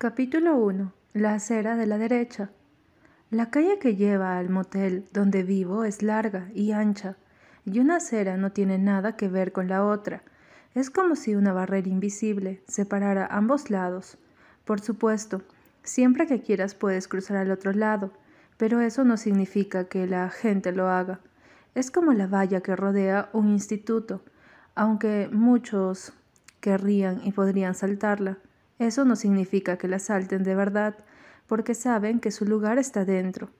Capítulo 1. La acera de la derecha. La calle que lleva al motel donde vivo es larga y ancha, y una acera no tiene nada que ver con la otra. Es como si una barrera invisible separara ambos lados. Por supuesto, siempre que quieras puedes cruzar al otro lado, pero eso no significa que la gente lo haga. Es como la valla que rodea un instituto, aunque muchos querrían y podrían saltarla. Eso no significa que la salten de verdad, porque saben que su lugar está dentro.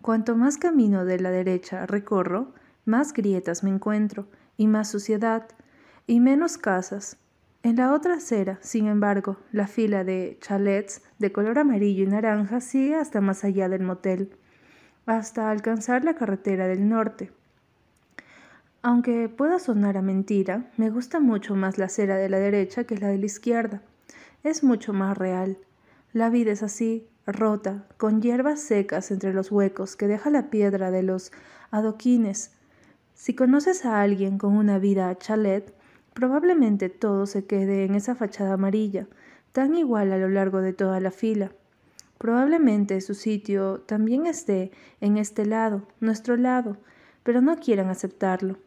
Cuanto más camino de la derecha recorro, más grietas me encuentro, y más suciedad, y menos casas. En la otra acera, sin embargo, la fila de chalets de color amarillo y naranja sigue hasta más allá del motel, hasta alcanzar la carretera del norte. Aunque pueda sonar a mentira, me gusta mucho más la acera de la derecha que la de la izquierda es mucho más real. La vida es así, rota, con hierbas secas entre los huecos que deja la piedra de los adoquines. Si conoces a alguien con una vida chalet, probablemente todo se quede en esa fachada amarilla, tan igual a lo largo de toda la fila. Probablemente su sitio también esté en este lado, nuestro lado, pero no quieran aceptarlo.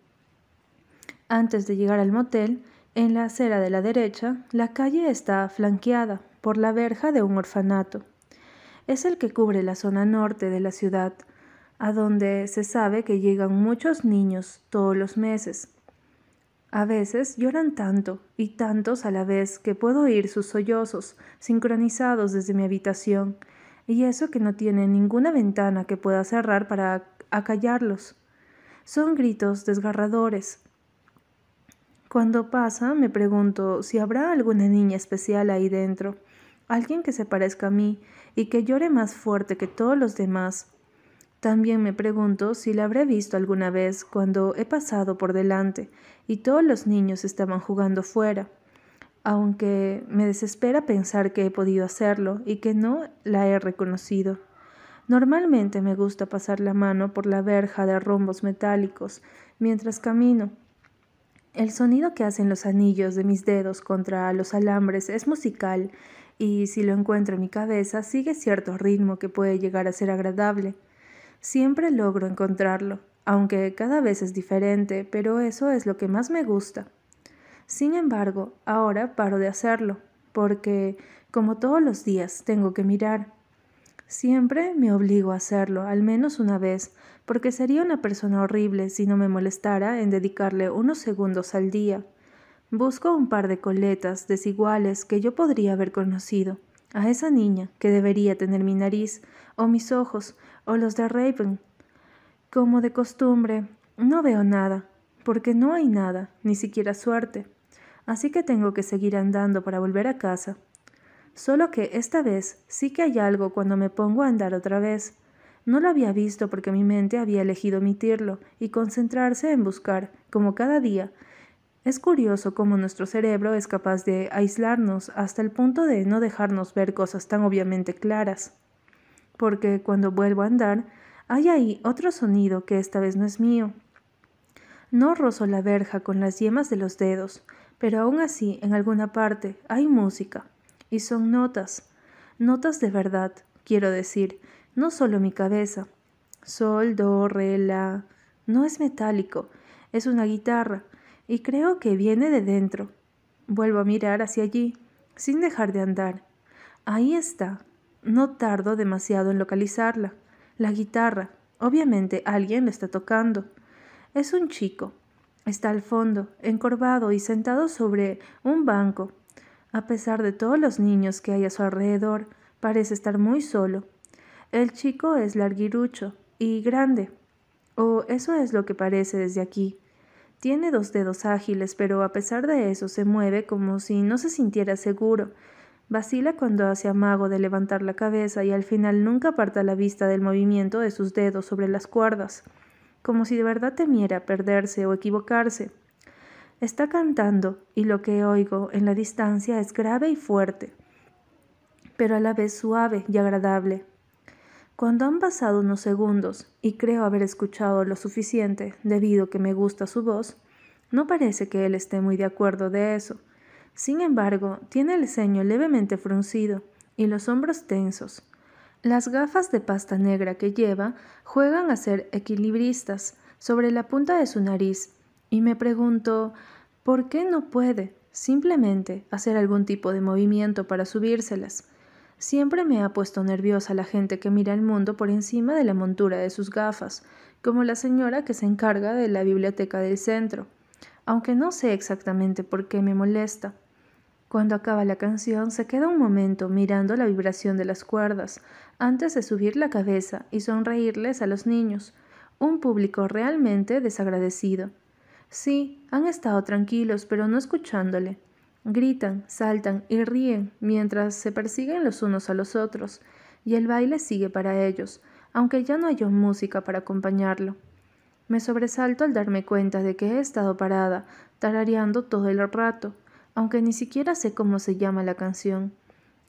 Antes de llegar al motel, en la acera de la derecha, la calle está flanqueada por la verja de un orfanato. Es el que cubre la zona norte de la ciudad, a donde se sabe que llegan muchos niños todos los meses. A veces lloran tanto y tantos a la vez que puedo oír sus sollozos sincronizados desde mi habitación, y eso que no tiene ninguna ventana que pueda cerrar para acallarlos. Son gritos desgarradores, cuando pasa, me pregunto si habrá alguna niña especial ahí dentro, alguien que se parezca a mí y que llore más fuerte que todos los demás. También me pregunto si la habré visto alguna vez cuando he pasado por delante y todos los niños estaban jugando fuera, aunque me desespera pensar que he podido hacerlo y que no la he reconocido. Normalmente me gusta pasar la mano por la verja de rombos metálicos mientras camino el sonido que hacen los anillos de mis dedos contra los alambres es musical y si lo encuentro en mi cabeza sigue cierto ritmo que puede llegar a ser agradable. Siempre logro encontrarlo, aunque cada vez es diferente, pero eso es lo que más me gusta. Sin embargo, ahora paro de hacerlo, porque, como todos los días, tengo que mirar. Siempre me obligo a hacerlo, al menos una vez, porque sería una persona horrible si no me molestara en dedicarle unos segundos al día. Busco un par de coletas desiguales que yo podría haber conocido, a esa niña que debería tener mi nariz, o mis ojos, o los de Raven. Como de costumbre, no veo nada, porque no hay nada, ni siquiera suerte. Así que tengo que seguir andando para volver a casa. Solo que esta vez sí que hay algo cuando me pongo a andar otra vez. No lo había visto porque mi mente había elegido omitirlo y concentrarse en buscar, como cada día. Es curioso cómo nuestro cerebro es capaz de aislarnos hasta el punto de no dejarnos ver cosas tan obviamente claras. Porque cuando vuelvo a andar, hay ahí otro sonido que esta vez no es mío. No rozo la verja con las yemas de los dedos, pero aún así en alguna parte hay música, y son notas, notas de verdad, quiero decir, no solo mi cabeza. Sol, do, re, la. No es metálico, es una guitarra, y creo que viene de dentro. Vuelvo a mirar hacia allí, sin dejar de andar. Ahí está. No tardo demasiado en localizarla. La guitarra. Obviamente alguien la está tocando. Es un chico. Está al fondo, encorvado y sentado sobre un banco. A pesar de todos los niños que hay a su alrededor, parece estar muy solo. El chico es larguirucho y grande, o eso es lo que parece desde aquí. Tiene dos dedos ágiles, pero a pesar de eso se mueve como si no se sintiera seguro. Vacila cuando hace amago de levantar la cabeza y al final nunca aparta la vista del movimiento de sus dedos sobre las cuerdas, como si de verdad temiera perderse o equivocarse. Está cantando y lo que oigo en la distancia es grave y fuerte, pero a la vez suave y agradable. Cuando han pasado unos segundos y creo haber escuchado lo suficiente debido que me gusta su voz, no parece que él esté muy de acuerdo de eso. Sin embargo, tiene el ceño levemente fruncido y los hombros tensos. Las gafas de pasta negra que lleva juegan a ser equilibristas sobre la punta de su nariz y me pregunto, ¿por qué no puede simplemente hacer algún tipo de movimiento para subírselas? Siempre me ha puesto nerviosa la gente que mira el mundo por encima de la montura de sus gafas, como la señora que se encarga de la biblioteca del centro, aunque no sé exactamente por qué me molesta. Cuando acaba la canción se queda un momento mirando la vibración de las cuerdas antes de subir la cabeza y sonreírles a los niños, un público realmente desagradecido. Sí, han estado tranquilos, pero no escuchándole. Gritan, saltan y ríen mientras se persiguen los unos a los otros, y el baile sigue para ellos, aunque ya no haya música para acompañarlo. Me sobresalto al darme cuenta de que he estado parada, tarareando todo el rato, aunque ni siquiera sé cómo se llama la canción.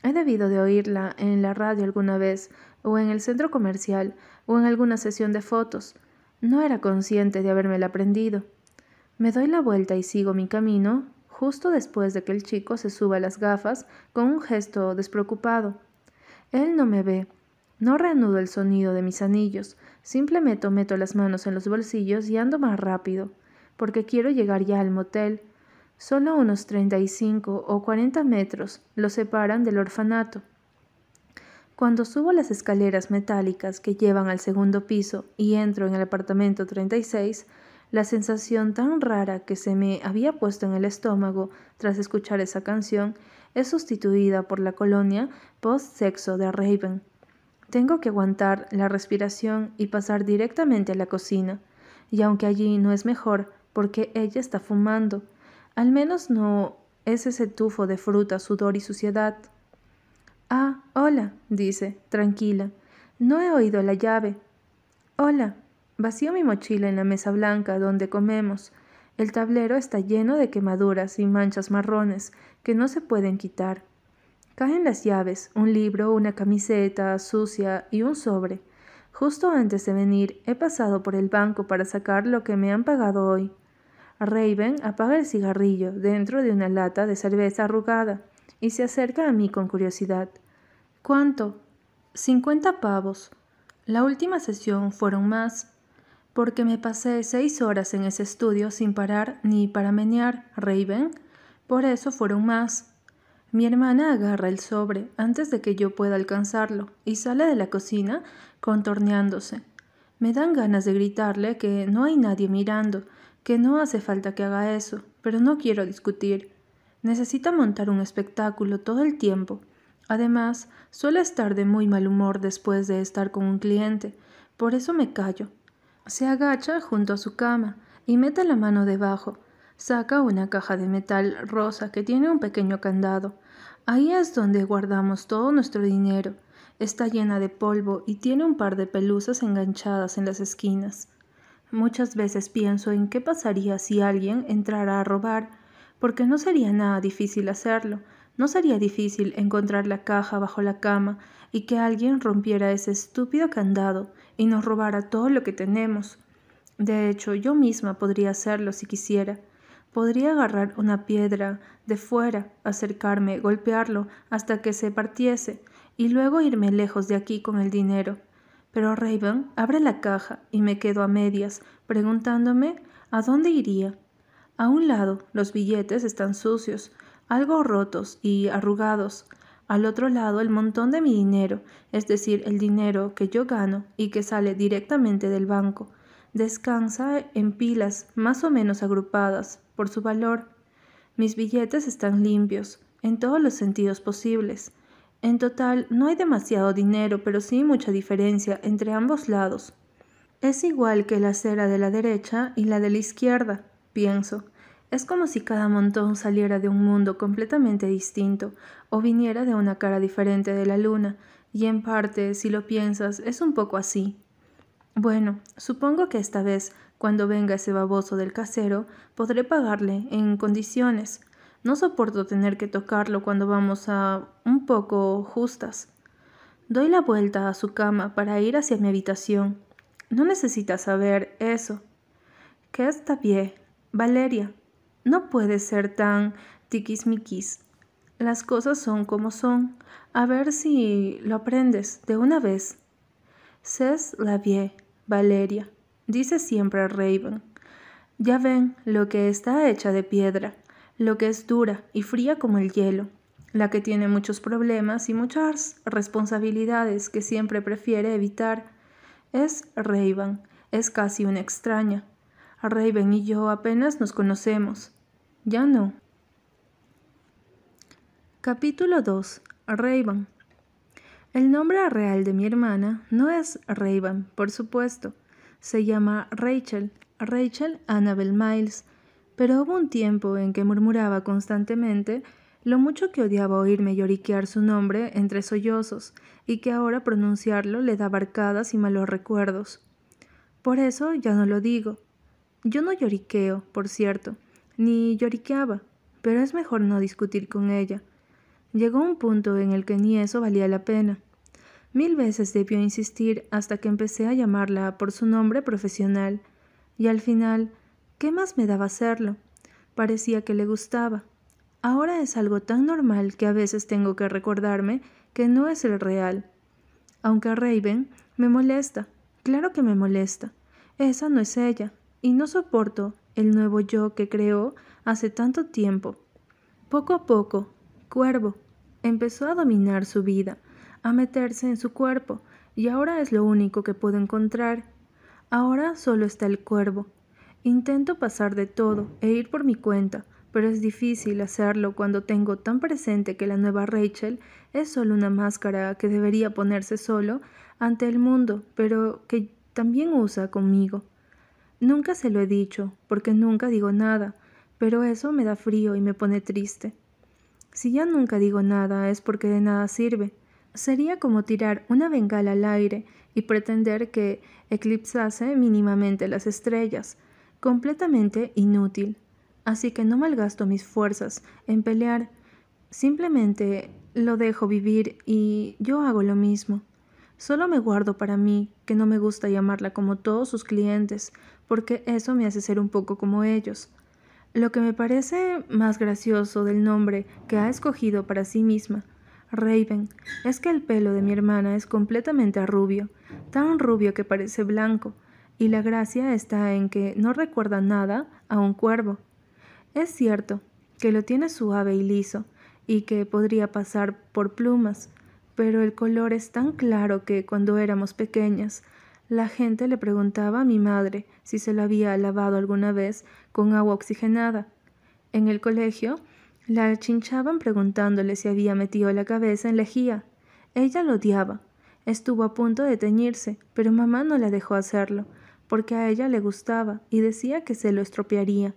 He debido de oírla en la radio alguna vez, o en el centro comercial, o en alguna sesión de fotos. No era consciente de habérmela aprendido. Me doy la vuelta y sigo mi camino, justo después de que el chico se suba las gafas con un gesto despreocupado. Él no me ve. No reanudo el sonido de mis anillos, simplemente meto las manos en los bolsillos y ando más rápido, porque quiero llegar ya al motel, Solo unos 35 o 40 metros lo separan del orfanato. Cuando subo las escaleras metálicas que llevan al segundo piso y entro en el apartamento 36, la sensación tan rara que se me había puesto en el estómago tras escuchar esa canción es sustituida por la colonia post-sexo de Raven. Tengo que aguantar la respiración y pasar directamente a la cocina, y aunque allí no es mejor porque ella está fumando, al menos no es ese tufo de fruta, sudor y suciedad. Ah, hola, dice, tranquila. No he oído la llave. Hola. Vacío mi mochila en la mesa blanca donde comemos. El tablero está lleno de quemaduras y manchas marrones que no se pueden quitar. Caen las llaves, un libro, una camiseta sucia y un sobre. Justo antes de venir he pasado por el banco para sacar lo que me han pagado hoy. Raven apaga el cigarrillo dentro de una lata de cerveza arrugada y se acerca a mí con curiosidad. ¿Cuánto? Cincuenta pavos. La última sesión fueron más, porque me pasé seis horas en ese estudio sin parar ni para menear, Raven. Por eso fueron más. Mi hermana agarra el sobre antes de que yo pueda alcanzarlo y sale de la cocina contorneándose. Me dan ganas de gritarle que no hay nadie mirando que no hace falta que haga eso, pero no quiero discutir. Necesita montar un espectáculo todo el tiempo. Además, suele estar de muy mal humor después de estar con un cliente, por eso me callo. Se agacha junto a su cama y mete la mano debajo. Saca una caja de metal rosa que tiene un pequeño candado. Ahí es donde guardamos todo nuestro dinero. Está llena de polvo y tiene un par de pelusas enganchadas en las esquinas. Muchas veces pienso en qué pasaría si alguien entrara a robar, porque no sería nada difícil hacerlo, no sería difícil encontrar la caja bajo la cama y que alguien rompiera ese estúpido candado y nos robara todo lo que tenemos. De hecho, yo misma podría hacerlo si quisiera. Podría agarrar una piedra de fuera, acercarme, golpearlo hasta que se partiese y luego irme lejos de aquí con el dinero. Pero Raven abre la caja y me quedo a medias, preguntándome a dónde iría. A un lado los billetes están sucios, algo rotos y arrugados. Al otro lado el montón de mi dinero, es decir, el dinero que yo gano y que sale directamente del banco, descansa en pilas más o menos agrupadas por su valor. Mis billetes están limpios, en todos los sentidos posibles. En total, no hay demasiado dinero, pero sí mucha diferencia entre ambos lados. Es igual que la acera de la derecha y la de la izquierda, pienso. Es como si cada montón saliera de un mundo completamente distinto o viniera de una cara diferente de la luna, y en parte, si lo piensas, es un poco así. Bueno, supongo que esta vez, cuando venga ese baboso del casero, podré pagarle en condiciones, no soporto tener que tocarlo cuando vamos a un poco justas. Doy la vuelta a su cama para ir hacia mi habitación. No necesita saber eso. ¿Qué está bien? Valeria, no puede ser tan tiquismiquis. Las cosas son como son. A ver si lo aprendes de una vez. Cés la vie, Valeria, dice siempre Raven. Ya ven lo que está hecha de piedra, lo que es dura y fría como el hielo, la que tiene muchos problemas y muchas responsabilidades que siempre prefiere evitar. Es Raven, es casi una extraña. Raven y yo apenas nos conocemos. Ya no. Capítulo 2. Raven. El nombre real de mi hermana no es Raven, por supuesto. Se llama Rachel, Rachel Annabel Miles, pero hubo un tiempo en que murmuraba constantemente lo mucho que odiaba oírme lloriquear su nombre entre sollozos y que ahora pronunciarlo le daba arcadas y malos recuerdos. Por eso ya no lo digo. Yo no lloriqueo, por cierto, ni lloriqueaba, pero es mejor no discutir con ella. Llegó un punto en el que ni eso valía la pena. Mil veces debió insistir hasta que empecé a llamarla por su nombre profesional, y al final, ¿qué más me daba hacerlo? Parecía que le gustaba. Ahora es algo tan normal que a veces tengo que recordarme que no es el real. Aunque Raven me molesta, claro que me molesta. Esa no es ella, y no soporto el nuevo yo que creó hace tanto tiempo. Poco a poco, Cuervo empezó a dominar su vida, a meterse en su cuerpo, y ahora es lo único que puedo encontrar. Ahora solo está el cuervo. Intento pasar de todo e ir por mi cuenta, pero es difícil hacerlo cuando tengo tan presente que la nueva Rachel es solo una máscara que debería ponerse solo ante el mundo, pero que también usa conmigo. Nunca se lo he dicho, porque nunca digo nada, pero eso me da frío y me pone triste. Si ya nunca digo nada es porque de nada sirve. Sería como tirar una bengala al aire y pretender que eclipsase mínimamente las estrellas, completamente inútil. Así que no malgasto mis fuerzas en pelear, simplemente lo dejo vivir y yo hago lo mismo. Solo me guardo para mí, que no me gusta llamarla como todos sus clientes, porque eso me hace ser un poco como ellos. Lo que me parece más gracioso del nombre que ha escogido para sí misma, Raven, es que el pelo de mi hermana es completamente rubio, tan rubio que parece blanco, y la gracia está en que no recuerda nada a un cuervo. Es cierto que lo tiene suave y liso, y que podría pasar por plumas, pero el color es tan claro que cuando éramos pequeñas, la gente le preguntaba a mi madre si se lo había lavado alguna vez con agua oxigenada. En el colegio la chinchaban preguntándole si había metido la cabeza en lejía. Ella lo odiaba. Estuvo a punto de teñirse, pero mamá no la dejó hacerlo, porque a ella le gustaba y decía que se lo estropearía.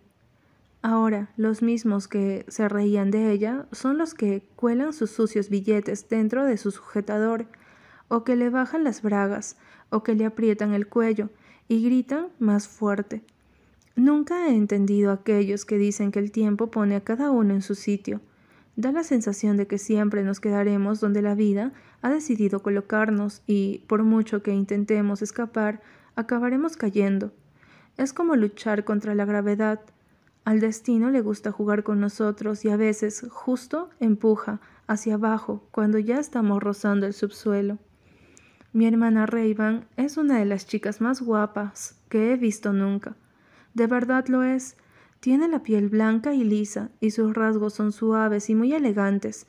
Ahora, los mismos que se reían de ella son los que cuelan sus sucios billetes dentro de su sujetador, o que le bajan las bragas, o que le aprietan el cuello, y gritan más fuerte. Nunca he entendido a aquellos que dicen que el tiempo pone a cada uno en su sitio. Da la sensación de que siempre nos quedaremos donde la vida ha decidido colocarnos y, por mucho que intentemos escapar, acabaremos cayendo. Es como luchar contra la gravedad, al destino le gusta jugar con nosotros y a veces justo empuja hacia abajo cuando ya estamos rozando el subsuelo. Mi hermana Raven es una de las chicas más guapas que he visto nunca. De verdad lo es. Tiene la piel blanca y lisa y sus rasgos son suaves y muy elegantes.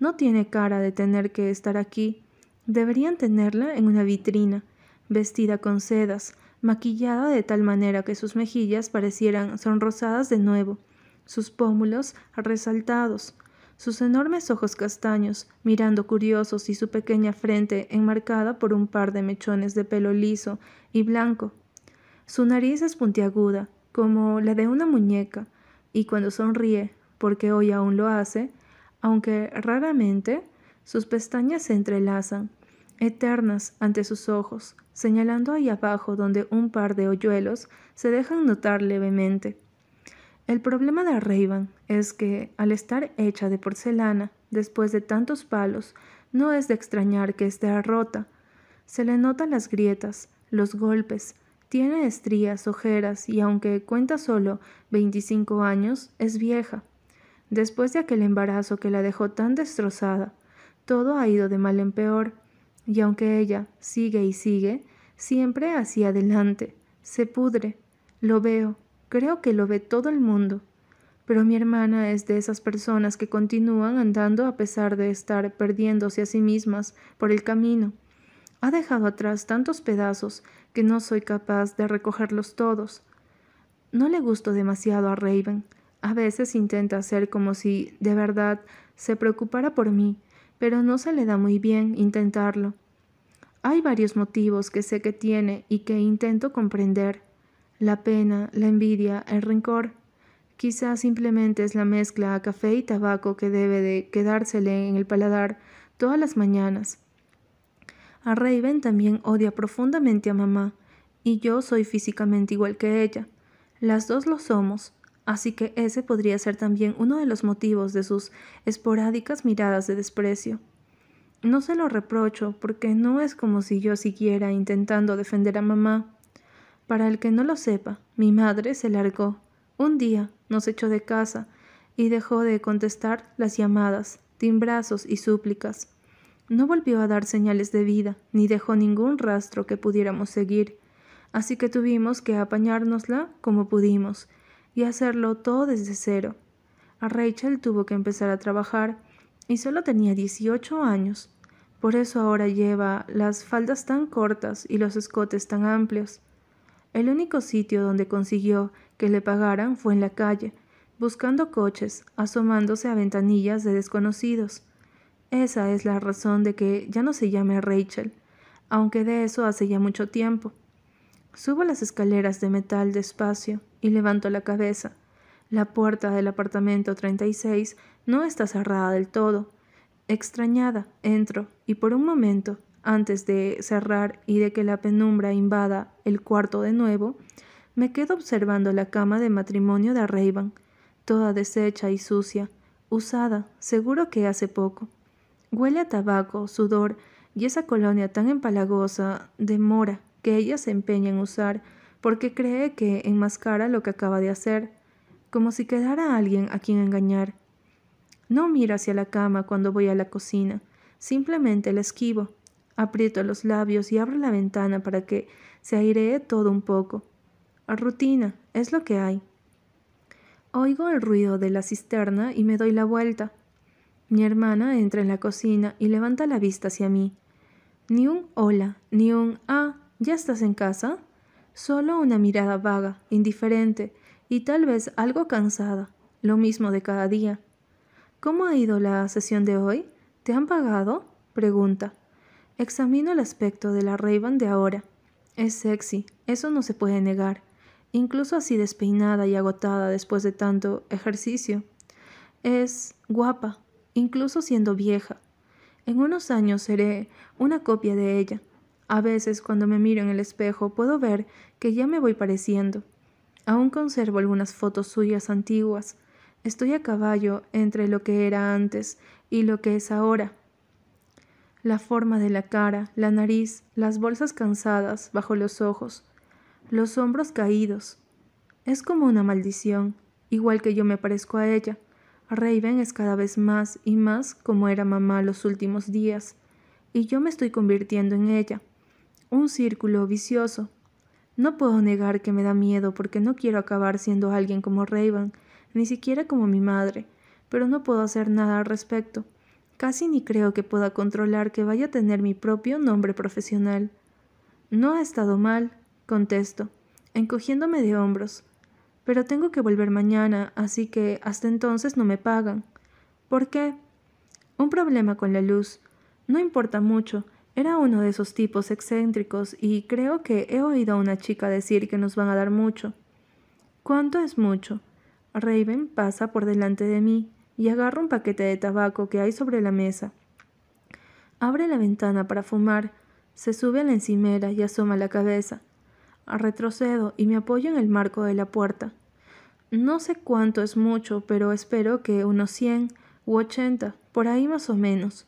No tiene cara de tener que estar aquí. Deberían tenerla en una vitrina, vestida con sedas, maquillada de tal manera que sus mejillas parecieran sonrosadas de nuevo, sus pómulos resaltados, sus enormes ojos castaños, mirando curiosos y su pequeña frente enmarcada por un par de mechones de pelo liso y blanco. Su nariz es puntiaguda, como la de una muñeca, y cuando sonríe, porque hoy aún lo hace, aunque raramente, sus pestañas se entrelazan, eternas ante sus ojos, señalando ahí abajo donde un par de hoyuelos se dejan notar levemente. El problema de Raven es que, al estar hecha de porcelana, después de tantos palos, no es de extrañar que esté rota. Se le notan las grietas, los golpes, tiene estrías, ojeras y aunque cuenta solo 25 años, es vieja. Después de aquel embarazo que la dejó tan destrozada, todo ha ido de mal en peor, y aunque ella sigue y sigue, siempre hacia adelante, se pudre. Lo veo, creo que lo ve todo el mundo. Pero mi hermana es de esas personas que continúan andando a pesar de estar perdiéndose a sí mismas por el camino. Ha dejado atrás tantos pedazos que no soy capaz de recogerlos todos. No le gusto demasiado a Raven. A veces intenta hacer como si de verdad se preocupara por mí, pero no se le da muy bien intentarlo. Hay varios motivos que sé que tiene y que intento comprender. La pena, la envidia, el rencor. Quizá simplemente es la mezcla a café y tabaco que debe de quedársele en el paladar todas las mañanas. A Raven también odia profundamente a mamá, y yo soy físicamente igual que ella. Las dos lo somos, así que ese podría ser también uno de los motivos de sus esporádicas miradas de desprecio. No se lo reprocho, porque no es como si yo siguiera intentando defender a mamá. Para el que no lo sepa, mi madre se largó. Un día nos echó de casa y dejó de contestar las llamadas, timbrazos y súplicas. No volvió a dar señales de vida, ni dejó ningún rastro que pudiéramos seguir, así que tuvimos que apañárnosla como pudimos y hacerlo todo desde cero. A Rachel tuvo que empezar a trabajar y solo tenía 18 años. Por eso ahora lleva las faldas tan cortas y los escotes tan amplios. El único sitio donde consiguió que le pagaran fue en la calle, buscando coches, asomándose a ventanillas de desconocidos. Esa es la razón de que ya no se llame Rachel, aunque de eso hace ya mucho tiempo. Subo las escaleras de metal despacio y levanto la cabeza. La puerta del apartamento 36 no está cerrada del todo. Extrañada, entro y por un momento antes de cerrar y de que la penumbra invada el cuarto de nuevo, me quedo observando la cama de matrimonio de Raven, toda deshecha y sucia, usada, seguro que hace poco. Huele a tabaco, sudor y esa colonia tan empalagosa de mora que ella se empeña en usar porque cree que enmascara lo que acaba de hacer, como si quedara alguien a quien engañar. No miro hacia la cama cuando voy a la cocina, simplemente la esquivo, Aprieto los labios y abro la ventana para que se airee todo un poco. Rutina, es lo que hay. Oigo el ruido de la cisterna y me doy la vuelta. Mi hermana entra en la cocina y levanta la vista hacia mí. Ni un hola, ni un ah, ¿ya estás en casa? Solo una mirada vaga, indiferente y tal vez algo cansada, lo mismo de cada día. ¿Cómo ha ido la sesión de hoy? ¿Te han pagado? pregunta. Examino el aspecto de la Raven de ahora. Es sexy, eso no se puede negar, incluso así despeinada y agotada después de tanto ejercicio. Es guapa, incluso siendo vieja. En unos años seré una copia de ella. A veces cuando me miro en el espejo puedo ver que ya me voy pareciendo. Aún conservo algunas fotos suyas antiguas. Estoy a caballo entre lo que era antes y lo que es ahora la forma de la cara, la nariz, las bolsas cansadas bajo los ojos, los hombros caídos. Es como una maldición, igual que yo me parezco a ella. Raven es cada vez más y más como era mamá los últimos días, y yo me estoy convirtiendo en ella. Un círculo vicioso. No puedo negar que me da miedo porque no quiero acabar siendo alguien como Raven, ni siquiera como mi madre, pero no puedo hacer nada al respecto. Casi ni creo que pueda controlar que vaya a tener mi propio nombre profesional. No ha estado mal, contesto, encogiéndome de hombros. Pero tengo que volver mañana, así que hasta entonces no me pagan. ¿Por qué? Un problema con la luz. No importa mucho. Era uno de esos tipos excéntricos y creo que he oído a una chica decir que nos van a dar mucho. ¿Cuánto es mucho? Raven pasa por delante de mí y agarra un paquete de tabaco que hay sobre la mesa. Abre la ventana para fumar, se sube a la encimera y asoma la cabeza. Retrocedo y me apoyo en el marco de la puerta. No sé cuánto es mucho, pero espero que unos cien u ochenta, por ahí más o menos.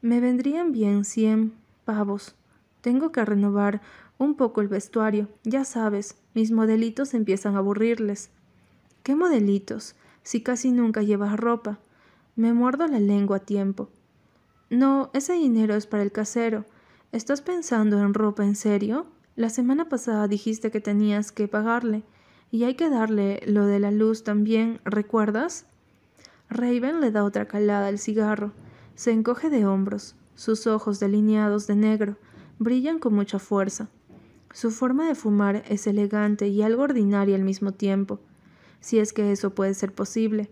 Me vendrían bien cien pavos. Tengo que renovar un poco el vestuario, ya sabes, mis modelitos empiezan a aburrirles. ¿Qué modelitos? Si casi nunca llevas ropa? Me muerdo la lengua a tiempo. No, ese dinero es para el casero. ¿Estás pensando en ropa en serio? La semana pasada dijiste que tenías que pagarle. Y hay que darle lo de la luz también, ¿recuerdas? Raven le da otra calada al cigarro. Se encoge de hombros. Sus ojos delineados de negro brillan con mucha fuerza. Su forma de fumar es elegante y algo ordinaria al mismo tiempo, si es que eso puede ser posible.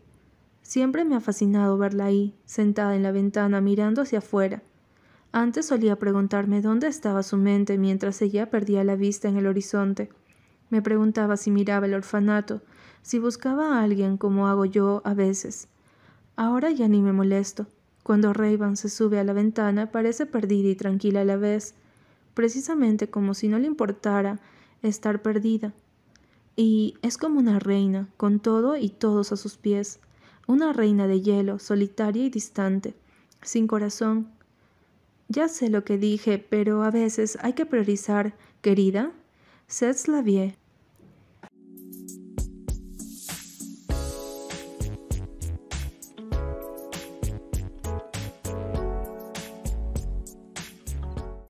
Siempre me ha fascinado verla ahí, sentada en la ventana mirando hacia afuera. Antes solía preguntarme dónde estaba su mente mientras ella perdía la vista en el horizonte. Me preguntaba si miraba el orfanato, si buscaba a alguien como hago yo a veces. Ahora ya ni me molesto. Cuando Rayban se sube a la ventana parece perdida y tranquila a la vez, precisamente como si no le importara estar perdida. Y es como una reina, con todo y todos a sus pies, una reina de hielo, solitaria y distante, sin corazón. Ya sé lo que dije, pero a veces hay que priorizar, querida. C'est la vie.